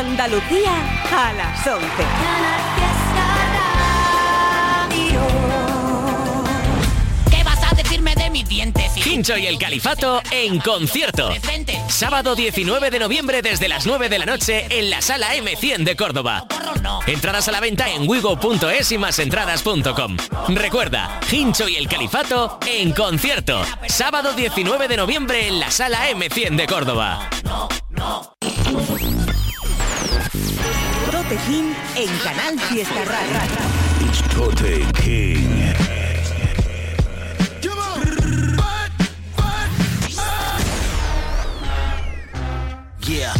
Andalucía a las 11. ¿Qué vas a decirme de mis dientes? Hincho y el Califato en concierto. Sábado 19 de noviembre desde las 9 de la noche en la sala M100 de Córdoba. Entradas a la venta en wigo.es y másentradas.com. Recuerda, Hincho y el Califato en concierto. Sábado 19 de noviembre en la sala M100 de Córdoba. King en Canal Fiesta Radio. Tote King. Yeah.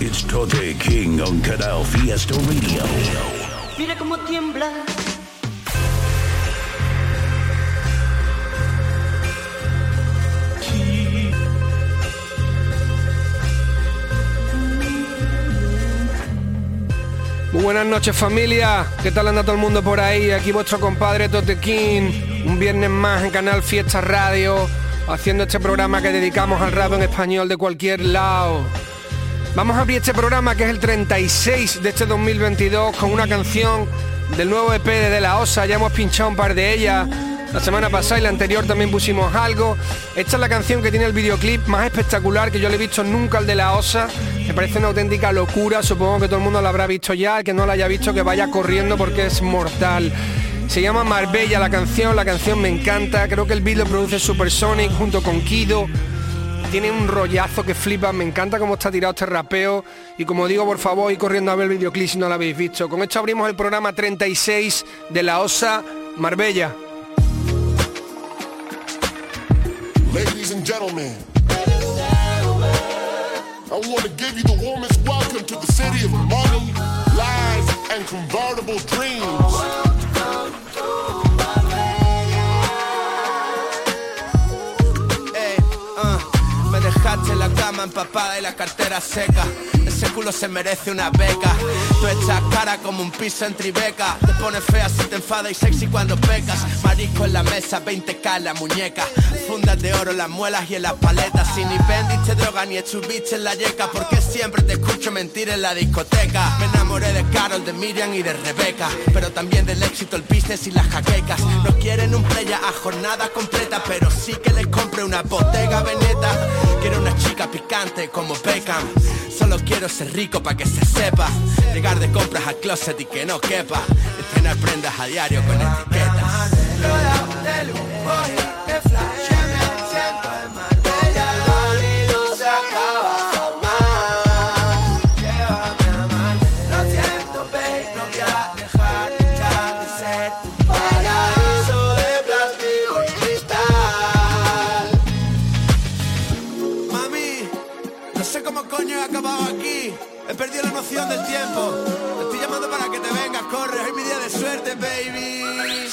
It's Tote King on Canal Fiesta Radio. Mira cómo tiembla. Buenas noches familia, ¿qué tal anda todo el mundo por ahí? Aquí vuestro compadre Tote King, un viernes más en Canal Fiesta Radio, haciendo este programa que dedicamos al rap en español de cualquier lado. Vamos a abrir este programa que es el 36 de este 2022 con una canción del nuevo EP De La Osa, ya hemos pinchado un par de ellas. La semana pasada y la anterior también pusimos algo. Esta es la canción que tiene el videoclip más espectacular que yo le he visto nunca al de la Osa. Me parece una auténtica locura. Supongo que todo el mundo lo habrá visto ya. El que no la haya visto que vaya corriendo porque es mortal. Se llama Marbella la canción. La canción me encanta. Creo que el beat lo produce Supersonic junto con Kido. Tiene un rollazo que flipa, me encanta cómo está tirado este rapeo y como digo, por favor, y corriendo a ver el videoclip si no lo habéis visto. Con esto abrimos el programa 36 de la OSA Marbella. Ladies and gentlemen, I want to give you the warmest welcome to the city of money, lies, and convertible dreams. Uh, me dejaste la cama empapada y la cartera seca. Ese culo se merece una beca. Tú echas cara como un piso en Tribeca. Te pones fea si te enfadas y sexy cuando pecas. Marisco en la mesa, 20k en la muñeca. Fundas de oro las muelas y en las paletas. Si ni vendiste droga ni estuviste en la yeca. Porque siempre te escucho mentir en la discoteca. Me enamoré de Carol, de Miriam y de Rebeca. Pero también del éxito, el business y las jaquecas. No quieren un playa a jornada completa. Pero sí que les compre una botega veneta. Quiero una chica picante como Beckham. Solo quiero ser rico para que se sepa. Llegar de compras al closet y que no quepa. Y tener prendas a diario con etiquetas.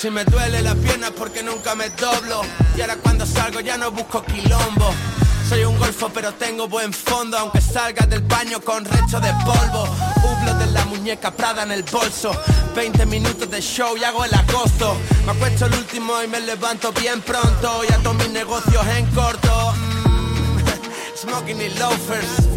Si me duele las piernas porque nunca me doblo. Y ahora cuando salgo ya no busco quilombo. Soy un golfo pero tengo buen fondo Aunque salgas del baño con resto de polvo. Hublo de la muñeca Prada en el bolso. 20 minutos de show y hago el agosto. Me acuesto el último y me levanto bien pronto. Y a todos mis negocios en corto. Mm, Smoking y loafers.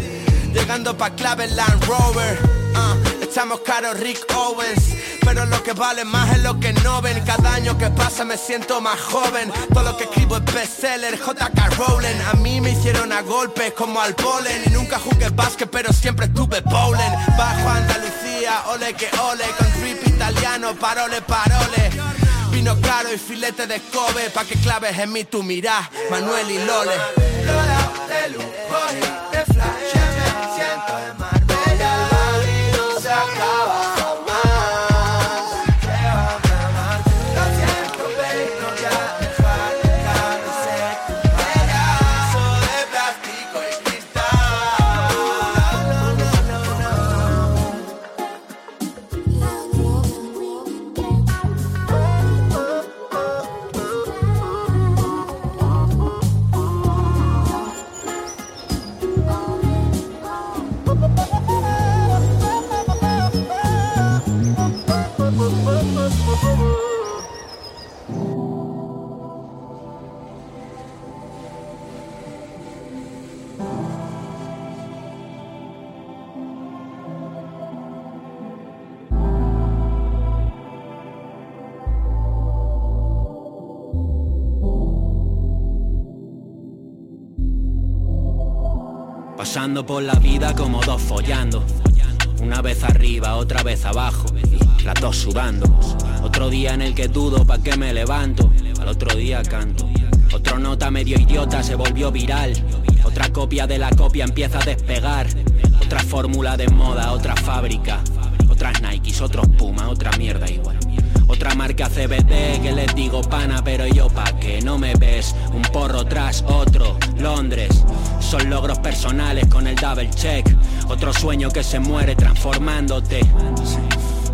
Llegando pa' clave Land Rover. Ah, Estamos caros Rick Owens. Pero lo que vale más es lo que no ven. Cada año que pasa me siento más joven. Todo lo que escribo es bestseller JK Rowling. A mí me hicieron a golpes como al polen. Y nunca jugué básquet pero siempre estuve bowling. Bajo Andalucía, ole que ole Con trip italiano, parole, parole. Vino claro y filete de Kobe Pa' que claves en mí tu mirá Manuel y Lole. De lujo y de flash Por la vida como dos follando. Una vez arriba, otra vez abajo. Las dos sudando. Otro día en el que dudo pa' que me levanto. Al otro día canto. Otro nota medio idiota se volvió viral. Otra copia de la copia empieza a despegar. Otra fórmula de moda, otra fábrica. Otras Nikes, otros Puma, otra mierda igual. Otra marca CBD que les digo pana, pero yo pa' que no me ves. Un porro tras otro, Londres. Son logros personales con el double check. Otro sueño que se muere transformándote.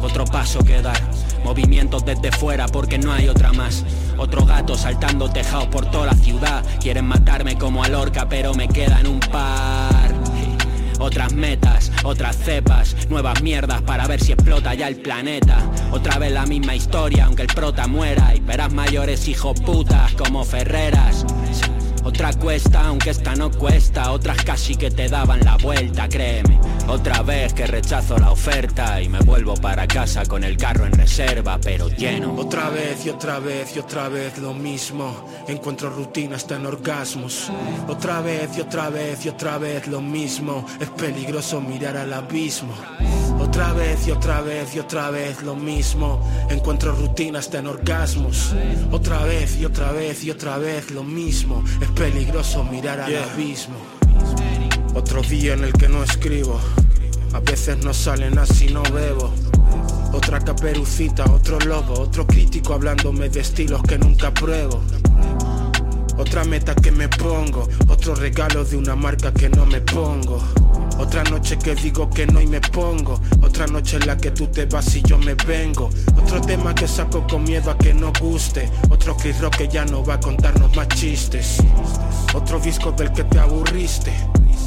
Otro paso que dar. Movimientos desde fuera porque no hay otra más. Otro gato saltando tejados por toda la ciudad. Quieren matarme como a Lorca, pero me quedan un par. Otras metas, otras cepas, nuevas mierdas para ver si explota ya el planeta. Otra vez la misma historia, aunque el prota muera. Y peras mayores hijos putas como Ferreras. Otra cuesta, aunque esta no cuesta. Otras casi que te daban la vuelta, créeme. Otra vez que rechazo la oferta y me vuelvo para casa con el carro en reserva, pero lleno. Otra vez y otra vez y otra vez lo mismo. Encuentro rutina hasta en orgasmos. Otra vez y otra vez y otra vez lo mismo. Es peligroso mirar al abismo. Otra vez y otra vez y otra vez lo mismo. Encuentro rutina hasta en orgasmos. Otra vez y otra vez y otra vez lo mismo. Es peligroso mirar al abismo. Otro día en el que no escribo. A veces no salen así, no bebo. Otra caperucita, otro lobo, otro crítico hablándome de estilos que nunca pruebo. Otra meta que me pongo, otro regalo de una marca que no me pongo. Otra noche que digo que no y me pongo. Otra noche en la que tú te vas y yo me vengo. Otro tema que saco con miedo a que no guste. Otro Chris Rock que ya no va a contarnos más chistes. Otro disco del que te aburriste.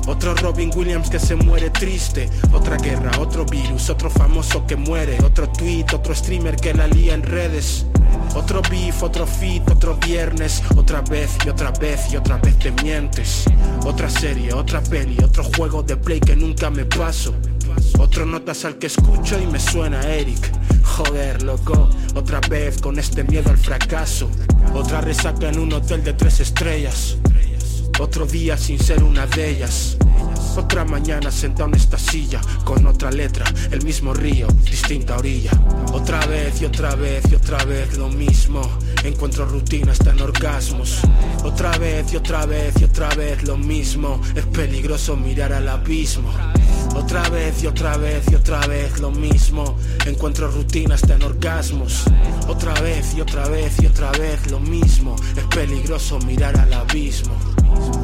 Otro Robin Williams que se muere triste. Otra guerra, otro virus, otro famoso que muere. Otro tweet, otro streamer que la lía en redes. Otro beef, otro fit, otro viernes. Otra vez y otra vez y otra vez te mientes. Otra serie, otra peli, otro juego de play que nunca me paso. Otro notas al que escucho y me suena Eric. Joder, loco, otra vez con este miedo al fracaso. Otra resaca en un hotel de tres estrellas. Otro día sin ser una de ellas. Otra mañana sentado en esta silla con otra letra, el mismo río, distinta orilla. Otra vez y otra vez y otra vez lo mismo. Encuentro rutina hasta en orgasmos. Otra vez y otra vez y otra vez lo mismo. Es peligroso mirar al abismo. Otra vez y otra vez y otra vez lo mismo. Encuentro rutina hasta en orgasmos. Otra vez y otra vez y otra vez lo mismo. Es peligroso mirar al abismo. Tote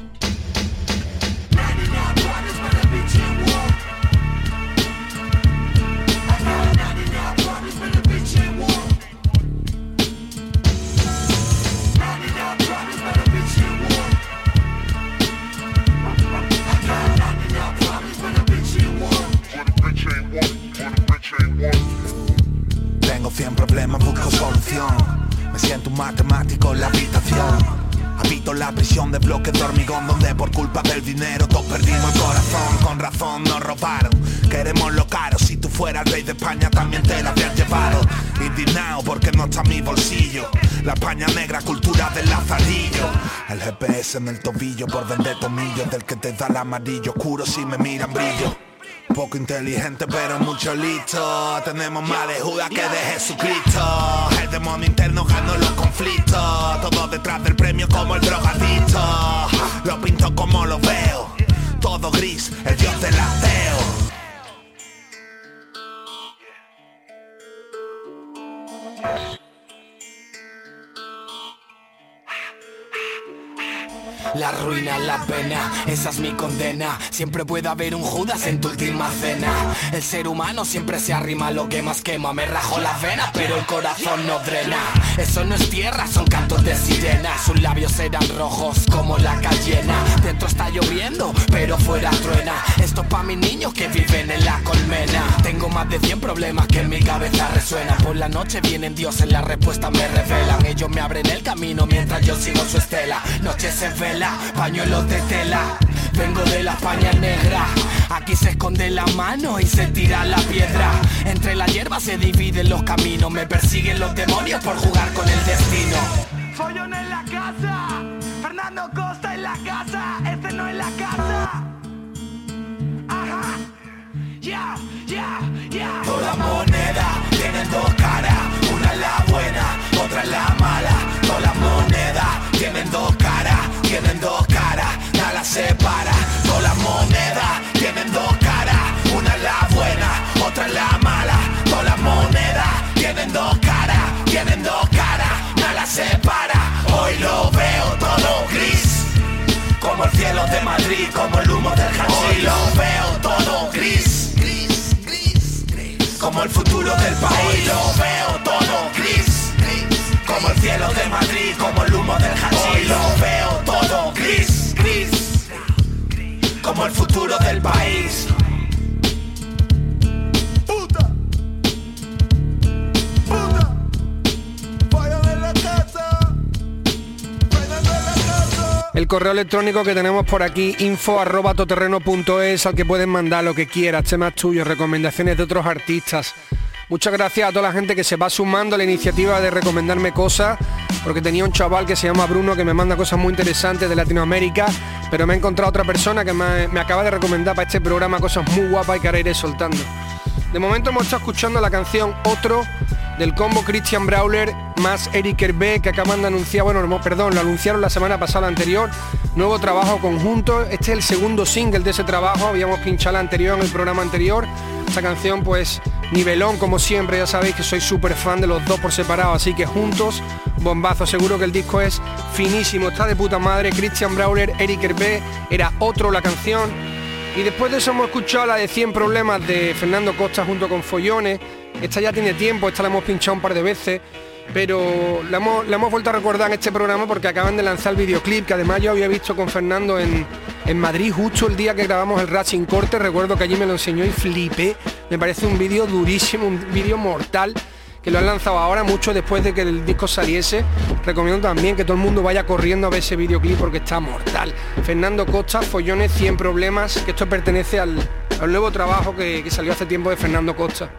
Siento un matemático en la habitación. Habito la prisión de bloques de hormigón donde por culpa del dinero todos perdimos el corazón. Con razón nos robaron. Queremos lo caro. Si tú fueras rey de España también te la habrías llevado. Indignado porque no está en mi bolsillo. La España negra, cultura del lazarillo. El GPS en el tobillo por vender tomillos del que te da el amarillo oscuro si me miran brillo. Poco inteligente pero mucho listo. Tenemos más de Judas que de Jesucristo. El demonio interno ganó los conflictos. Todo detrás del premio como el drogadito Lo pinto como lo veo. Todo gris, el dios del ateo La ruina la pena, esa es mi condena. Siempre puede haber un Judas en tu última cena. El ser humano siempre se arrima lo que más quema. Me rajo la vena, pero el corazón no drena. Eso no es tierra, son cantos de sirena. Sus labios eran rojos como la cayena. Dentro está lloviendo, pero fuera truena. Esto es pa' mis niños que viven en la colmena. Tengo más de 100 problemas que en mi cabeza resuena. Por la noche vienen dioses, las respuestas me revelan. Ellos me abren el camino mientras yo sigo su estela. Noches en vela, pañuelos de tela. Vengo de la España negra. Aquí se esconde la mano y se tira la piedra. Entre la hierba se dividen los caminos. Me persiguen los demonios por jugar con el destino. Follón en la casa. Fernando Costa en la casa. Este no es la casa. Ajá. Ya, ya, ya. Toda moneda tienen dos caras, una es la buena, otra es la mala. Tienen dos caras, tienen dos caras, nada separa. Todas las monedas tienen dos caras, una es la buena, otra es la mala. Todas las monedas tienen dos caras, tienen dos caras, nada separa. Hoy lo veo todo gris, como el cielo de Madrid, como el humo del hachís. Hoy lo veo todo gris, gris, gris, gris, como el futuro del país. Hoy lo veo todo gris, gris, como el cielo de Madrid, como el humo del hachís. Hoy lo veo como el futuro del país. El correo electrónico que tenemos por aquí, info arroba toterreno.es, al que pueden mandar lo que quieras, temas tuyos, recomendaciones de otros artistas. Muchas gracias a toda la gente que se va sumando a la iniciativa de recomendarme cosas, porque tenía un chaval que se llama Bruno que me manda cosas muy interesantes de Latinoamérica, pero me ha encontrado otra persona que me, me acaba de recomendar para este programa cosas muy guapas y que ahora iré soltando. De momento hemos estado escuchando la canción Otro del combo Christian Brawler más Eric Hervé que acaban de anunciar, bueno, no, perdón, lo anunciaron la semana pasada anterior, nuevo trabajo conjunto, este es el segundo single de ese trabajo, habíamos pinchado la anterior en el programa anterior, esta canción pues nivelón como siempre, ya sabéis que soy súper fan de los dos por separado, así que juntos, bombazo, seguro que el disco es finísimo, está de puta madre, Christian Brawler, Eric Hervé, era otro la canción, y después de eso hemos escuchado la de 100 problemas de Fernando Costa junto con Follones. Esta ya tiene tiempo, esta la hemos pinchado un par de veces, pero la hemos, vuelto a recordar en este programa porque acaban de lanzar el videoclip que además yo había visto con Fernando en, en Madrid justo el día que grabamos el Racing Corte. Recuerdo que allí me lo enseñó y flipé. Me parece un vídeo durísimo, un vídeo mortal que lo han lanzado ahora mucho después de que el disco saliese. Recomiendo también que todo el mundo vaya corriendo a ver ese videoclip porque está mortal. Fernando Costa, Follones 100 problemas, que esto pertenece al, al nuevo trabajo que, que salió hace tiempo de Fernando Costa.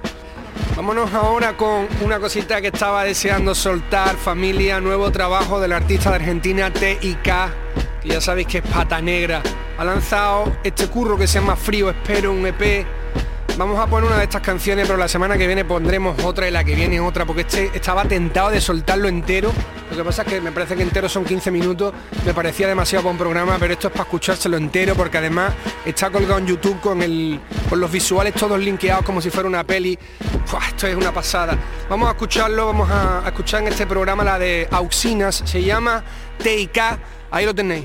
Vámonos ahora con una cosita que estaba deseando soltar, familia, nuevo trabajo del artista de Argentina TIK, que ya sabéis que es pata negra. Ha lanzado este curro que se llama Frío, espero un EP. Vamos a poner una de estas canciones, pero la semana que viene pondremos otra y la que viene otra, porque este estaba tentado de soltarlo entero. Lo que pasa es que me parece que entero son 15 minutos, me parecía demasiado buen programa, pero esto es para escuchárselo entero, porque además está colgado en YouTube con, el, con los visuales todos linkeados como si fuera una peli. Fua, esto es una pasada. Vamos a escucharlo, vamos a, a escuchar en este programa la de Auxinas, se llama TIK, ahí lo tenéis.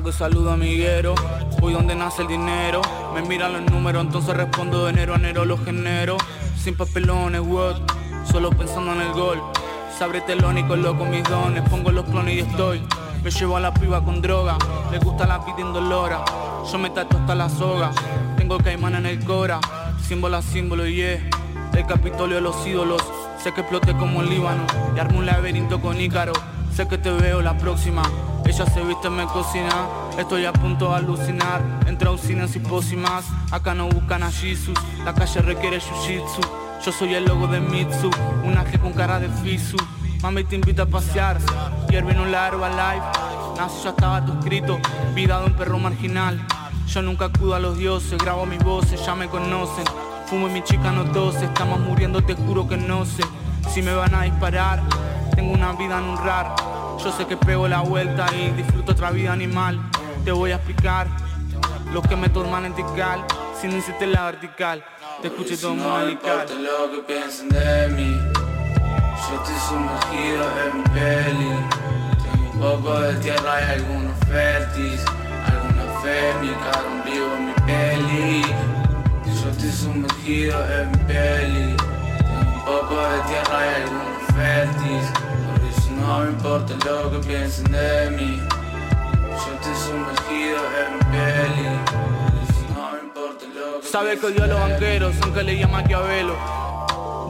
Arranco y saludo a voy donde nace el dinero. Me miran los números, entonces respondo de enero a enero los genero. Sin papelones, what? Solo pensando en el gol. Se abre telón y coloco mis dones, pongo los clones y estoy. Me llevo a la piba con droga, le gusta la vida indolora. Yo me tato hasta la soga, tengo caimán en el cora. Símbolo a símbolo, y yeah. El Capitolio de los ídolos, sé que exploté como el Líbano. Y armo un laberinto con Ícaro, sé que te veo la próxima. Ella se viste, me cocina, estoy a punto de alucinar. Entre auxinas y pócimas, acá no buscan a Jesus La calle requiere jiu-jitsu, yo soy el logo de Mitsu. Un ángel con cara de Fisu, mami te invita a pasear. Hierve en un largo live, nace ya estaba tu escrito. Vida de un perro marginal, Yo nunca acudo a los dioses, grabo mis voces, ya me conocen. Fumo y mi chica no tose, estamos muriendo, te juro que no sé. Si me van a disparar, tengo una vida en un rar. Yo sé que pego la vuelta y disfruto otra vida animal. Te voy a explicar lo que me toma lentical, si no hiciste la vertical. Te escuché todo No importa lo que piensen de mí, yo estoy sumergido en mi peli. Tengo un poco de tierra y algunos fértiles, alguna fe, mi carro vivo en mi peli. Yo estoy sumergido en mi peli. Tengo un poco de tierra y algunos fértiles, no me importa lo que piensen de mí. Yo estoy sumergido en mi peli. No me importa lo que Sabe que odio a los banqueros, aunque le llama Maquiavelo.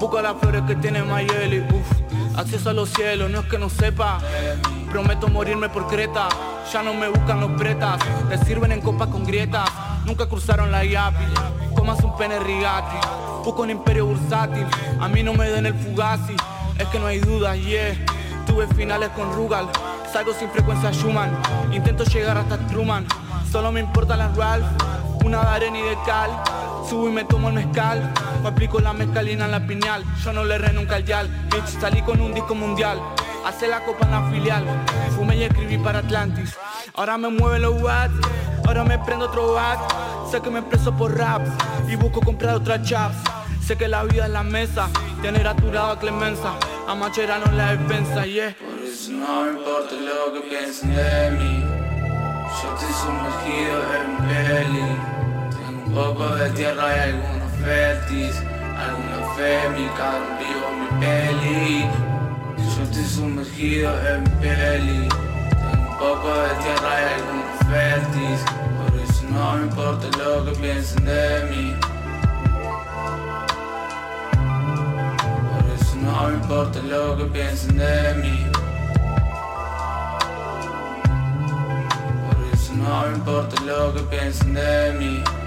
Busca las flores que tiene Mayeli, uff. Acceso a los cielos, no es que no sepa. Prometo morirme por Creta. Ya no me buscan los pretas, te sirven en copas con grietas. Nunca cruzaron la Yapi, comas un pene rigati. Busco un imperio bursátil, a mí no me den el fugazi. Es que no hay dudas, yeah. Tuve finales con Rugal, salgo sin frecuencia Schumann. Intento llegar hasta Truman, solo me importan las Ralph. Una de arena y de cal, subo y me tomo el mezcal. Me aplico la mezcalina en la piñal, yo no le re nunca al yal. Bitch, salí con un disco mundial, hace la copa en la filial. Fumé y escribí para Atlantis. Ahora me mueven los watts, ahora me prendo otro bat. Sé que me preso por rap y busco comprar otra chaps. Que la vida es la mesa, tener aturado a Clemenza. A Machera no la defensa, yeah. Por eso no me importa lo que piensen de mí. Yo estoy sumergido en peli. Tengo un poco de tierra y algunos fértiles. Alguna fe, mi carro vivo en mi peli. Yo estoy sumergido en peli. Tengo un poco de tierra y algunos fértiles. Por eso no me importa lo que piensen de mí. No importa lo que piensen de mí. Por eso no importa lo que piensen de mí.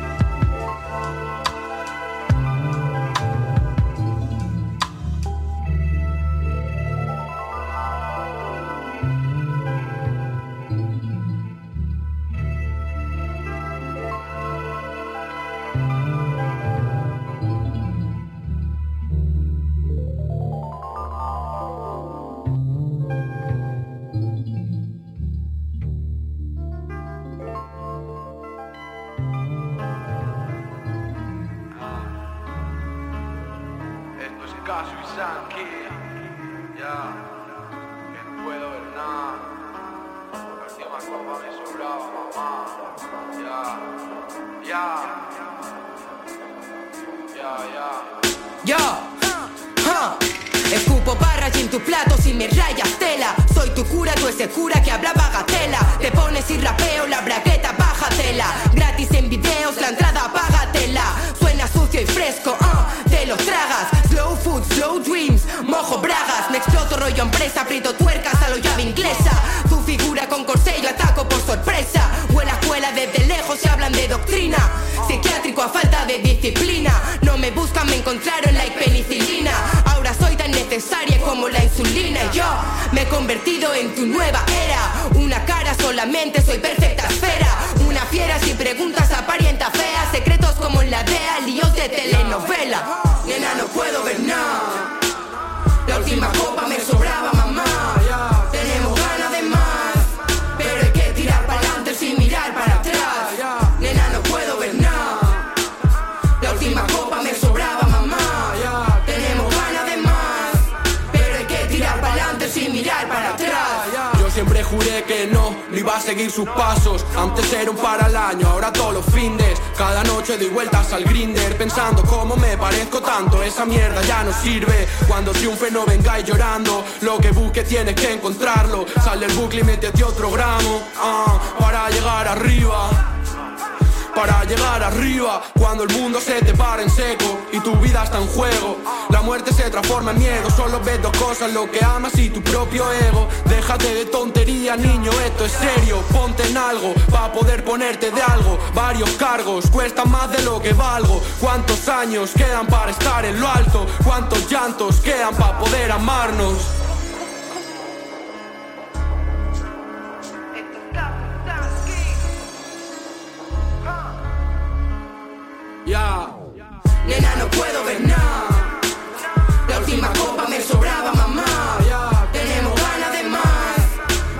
Y yo me he convertido en tu nueva era. Una cara solamente, soy perfecta esfera. Una fiera sin preguntas, apariencia fea. Secretos como en la DEA, líos de telenovela. Nena, no puedo ver nada. Seguir sus pasos. Antes era un para al año, ahora todos los findes. Cada noche doy vueltas al grinder, pensando cómo me parezco tanto. Esa mierda ya no sirve. Cuando triunfe no vengáis llorando. Lo que busque tienes que encontrarlo. Sale el bucle y métete otro gramo. ah, para llegar arriba. Para llegar arriba, cuando el mundo se te para en seco y tu vida está en juego, la muerte se transforma en miedo. Solo ves dos cosas: lo que amas y tu propio ego. Déjate de tontería, niño, esto es serio. Ponte en algo para poder ponerte de algo. Varios cargos cuestan más de lo que valgo. ¿Cuántos años quedan para estar en lo alto? ¿Cuántos llantos quedan para poder amarnos? Yeah. Nena, no puedo ver nada. La última copa me sobraba, mamá. Tenemos ganas de más.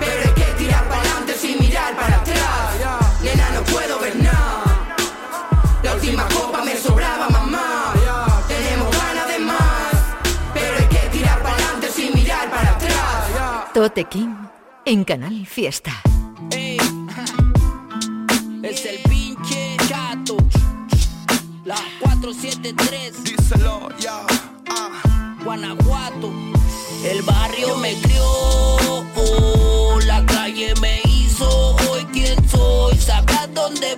Pero hay que tirar para adelante sin mirar para atrás. Nena, no puedo ver nada. La última copa me sobraba, mamá. Tenemos ganas de más. Pero hay que tirar para adelante sin mirar para atrás. Tote King en Canal Fiesta. 473. Díselo, ya. Guanajuato. El barrio me crió. oh, la calle me hizo. Hoy quién soy. Sabrás dónde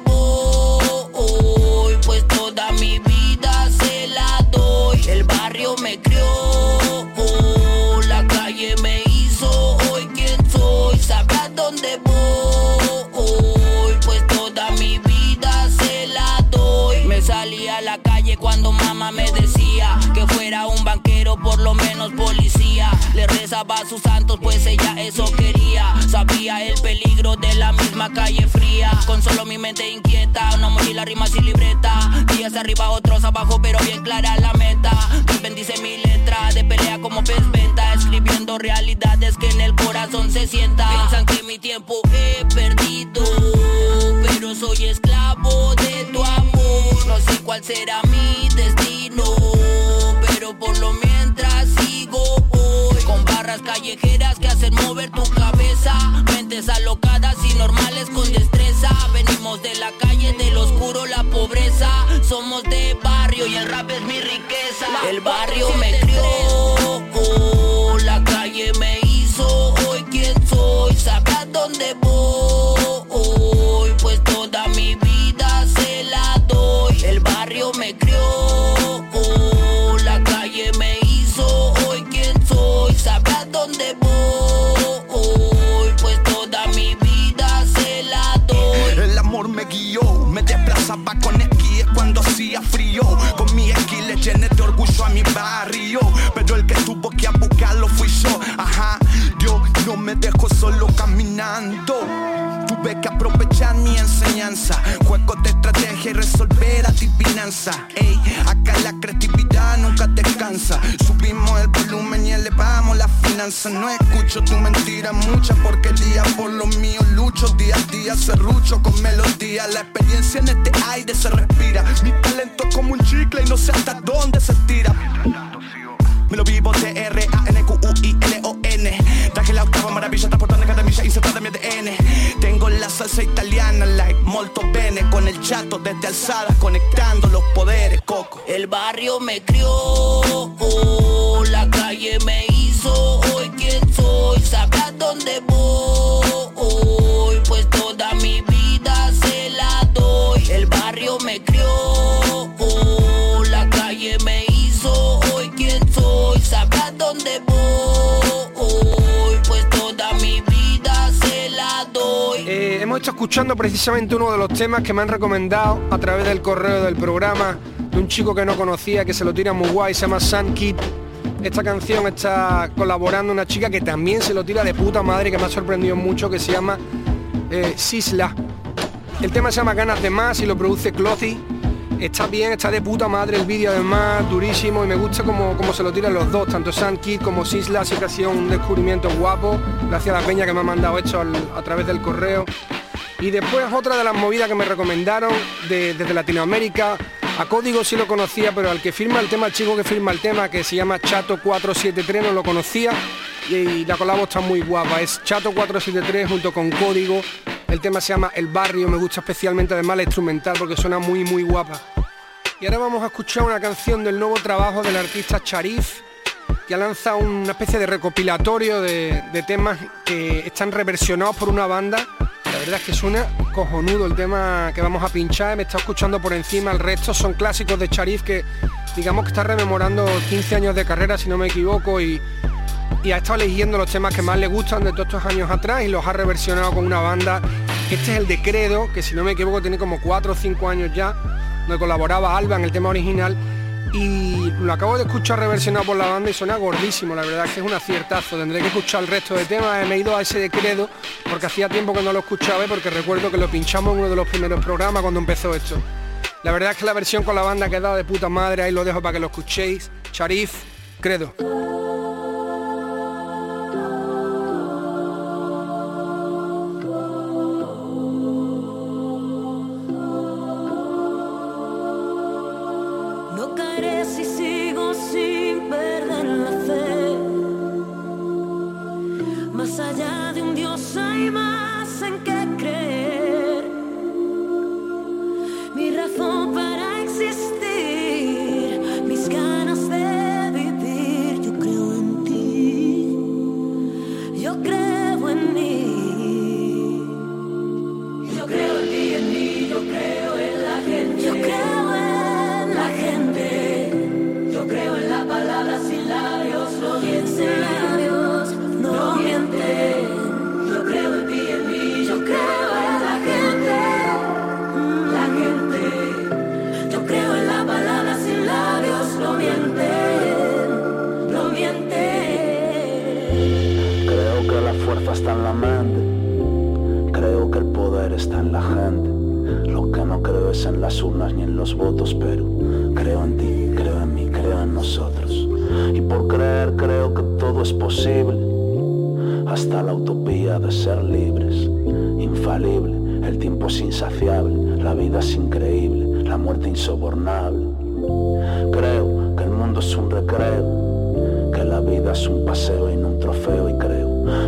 policía. Le rezaba a sus santos, pues ella eso quería. Sabía el peligro de la misma calle fría. Con solo mi mente inquieta, una mochila, rimas y libreta. Días arriba, otros abajo, pero bien clara la meta. Dios bendice mi letra, de pelea como pez venta. Escribiendo realidades que en el corazón se sienta. Piensan que mi tiempo he perdido, pero soy esclavo de tu amor. No sé cuál será callejeras que hacen mover tu cabeza. Mentes alocadas y normales con destreza. Venimos de la calle, del oscuro, la pobreza. Somos de barrio y el rap es mi riqueza. El barrio me crió, Pero el que tuvo que buscarlo fui yo. Ajá, Dios no me dejó solo caminando. Tuve que aprovechar mi enseñanza. Juegos de estrategia y resolver adivinanza. Ey, acá la creatividad nunca descansa. Subimos el volumen y elevamos la finanza. No escucho tu mentira mucha porque día por lo mío lucho. Día a día serrucho con melodía. La experiencia en este aire se respira. Mi talento como un chicle y no sé hasta dónde se tira. Lo vivo T-R-A-N-Q-U-I-L-O-N Traje la octava maravilla transportando cada milla insertada en mi ADN Tengo la salsa italiana like molto bene Con el chato desde alzada conectando los poderes, coco El barrio me crió, oh, la calle me hizo. Hoy quién soy, sabrás dónde voy. Escuchando precisamente uno de los temas que me han recomendado a través del correo del programa de un chico que no conocía, que se lo tira muy guay, se llama Sun Kid. Esta canción está colaborando una chica que también se lo tira de puta madre, que me ha sorprendido mucho, que se llama eh, Sisla. El tema se llama Ganas de Más y lo produce Clothy. Está bien, está de puta madre el vídeo además, durísimo y me gusta como, como se lo tiran los dos, tanto Sun Kid como Sisla, así que ha sido un descubrimiento guapo, gracias a la peña que me ha mandado esto al- a través del correo. Y después otra de las movidas que me recomendaron de- desde Latinoamérica, a Código sí lo conocía, pero al que firma el tema, el chico que firma el tema, que se llama Chato473, no lo conocía y, y la colabo está muy guapa, es Chato473 junto con Código, el tema se llama El Barrio, me gusta especialmente además la instrumental porque suena muy muy guapa. Y ahora vamos a escuchar una canción del nuevo trabajo del artista Charif, que ha lanzado una especie de recopilatorio de, de temas que están reversionados por una banda. Verdad es que suena cojonudo el tema que vamos a pinchar, me está escuchando por encima, el resto son clásicos de Charif que digamos que está rememorando 15 años de carrera si no me equivoco y, y ha estado eligiendo los temas que más le gustan de todos estos años atrás y los ha reversionado con una banda. Este es el de Credo, que si no me equivoco tiene como 4 o 5 años ya, donde colaboraba Alba en el tema original y lo acabo de escuchar reversionado por la banda y suena gordísimo, la verdad es que es un aciertazo, tendré que escuchar el resto de temas, me he ido a ese de Credo porque hacía tiempo que no lo escuchaba y porque recuerdo que lo pinchamos en uno de los primeros programas cuando empezó esto. La verdad es que la versión con la banda ha quedado de puta madre, ahí lo dejo para que lo escuchéis. Sharif, Credo. Allá la. Creo que el poder está en la gente. Lo que no creo es en las urnas ni en los votos, pero creo en ti, creo en mí, creo en nosotros. Y por creer creo que todo es posible. Hasta la utopía de ser libres. Infalible, el tiempo es insaciable, la vida es increíble, la muerte insobornable. Creo que el mundo es un recreo, que la vida es un paseo y no un trofeo y creo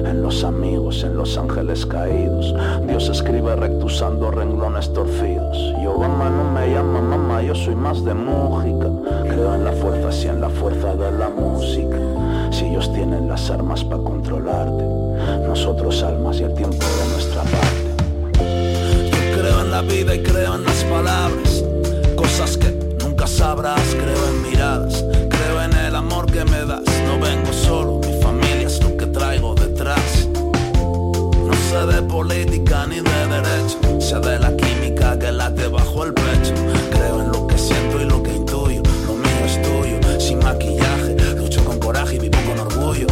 en los amigos, en los ángeles caídos. Dios escribe rectusando renglones torcidos. Y Obama no me llama mamá, yo soy más de música. Creo en la fuerza, sí en la fuerza de la música. Si ellos tienen las armas para controlarte, nosotros almas y el tiempo de nuestra parte. Yo creo en la vida y creo en las palabras, cosas que nunca sabrás. Creo en miradas, creo en el amor que me das. No vengo solo, política ni de derecho, sé de la química que late bajo el pecho. Creo en lo que siento y lo que intuyo, lo mío es tuyo. Sin maquillaje, lucho con coraje y vivo con orgullo.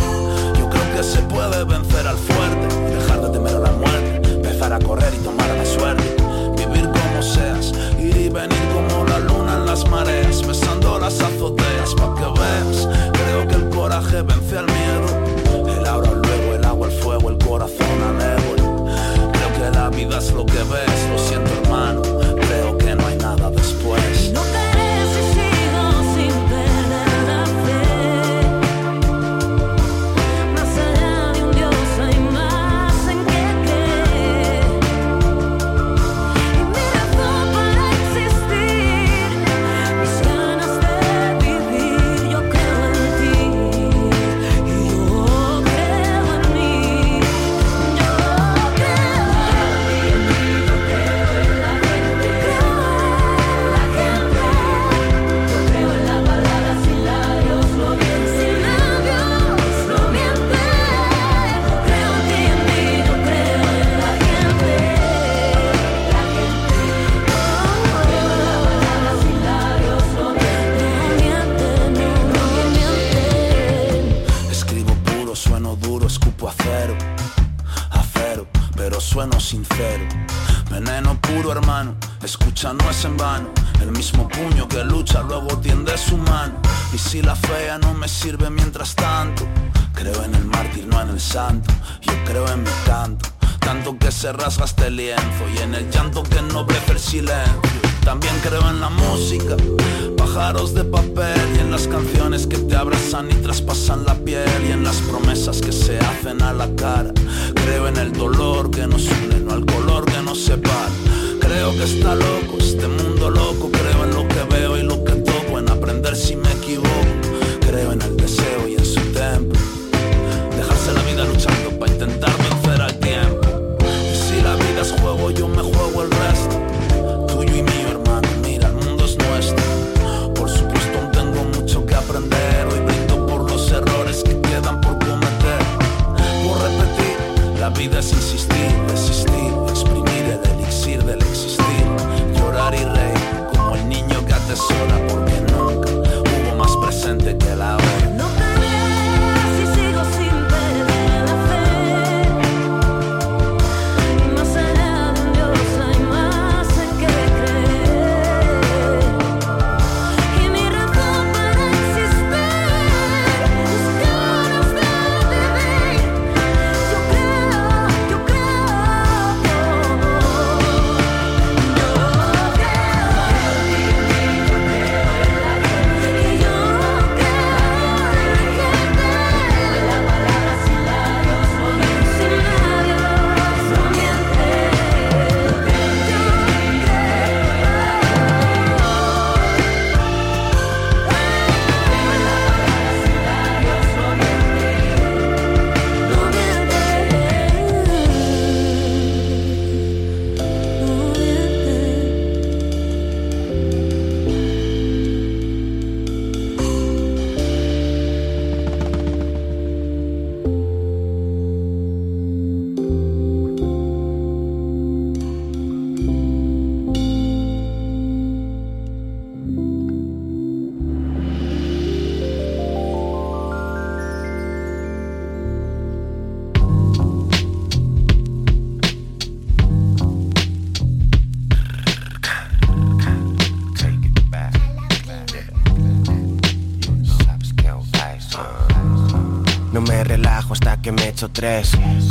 Yo creo que se puede vencer al fuerte, dejar de temer a la muerte, empezar a correr y tomar la suerte. Vivir como seas, ir y venir como la luna en las mareas, besando las azoteas pa' que veas. Creo que el coraje vence al miedo, vida es lo que ves, lo siento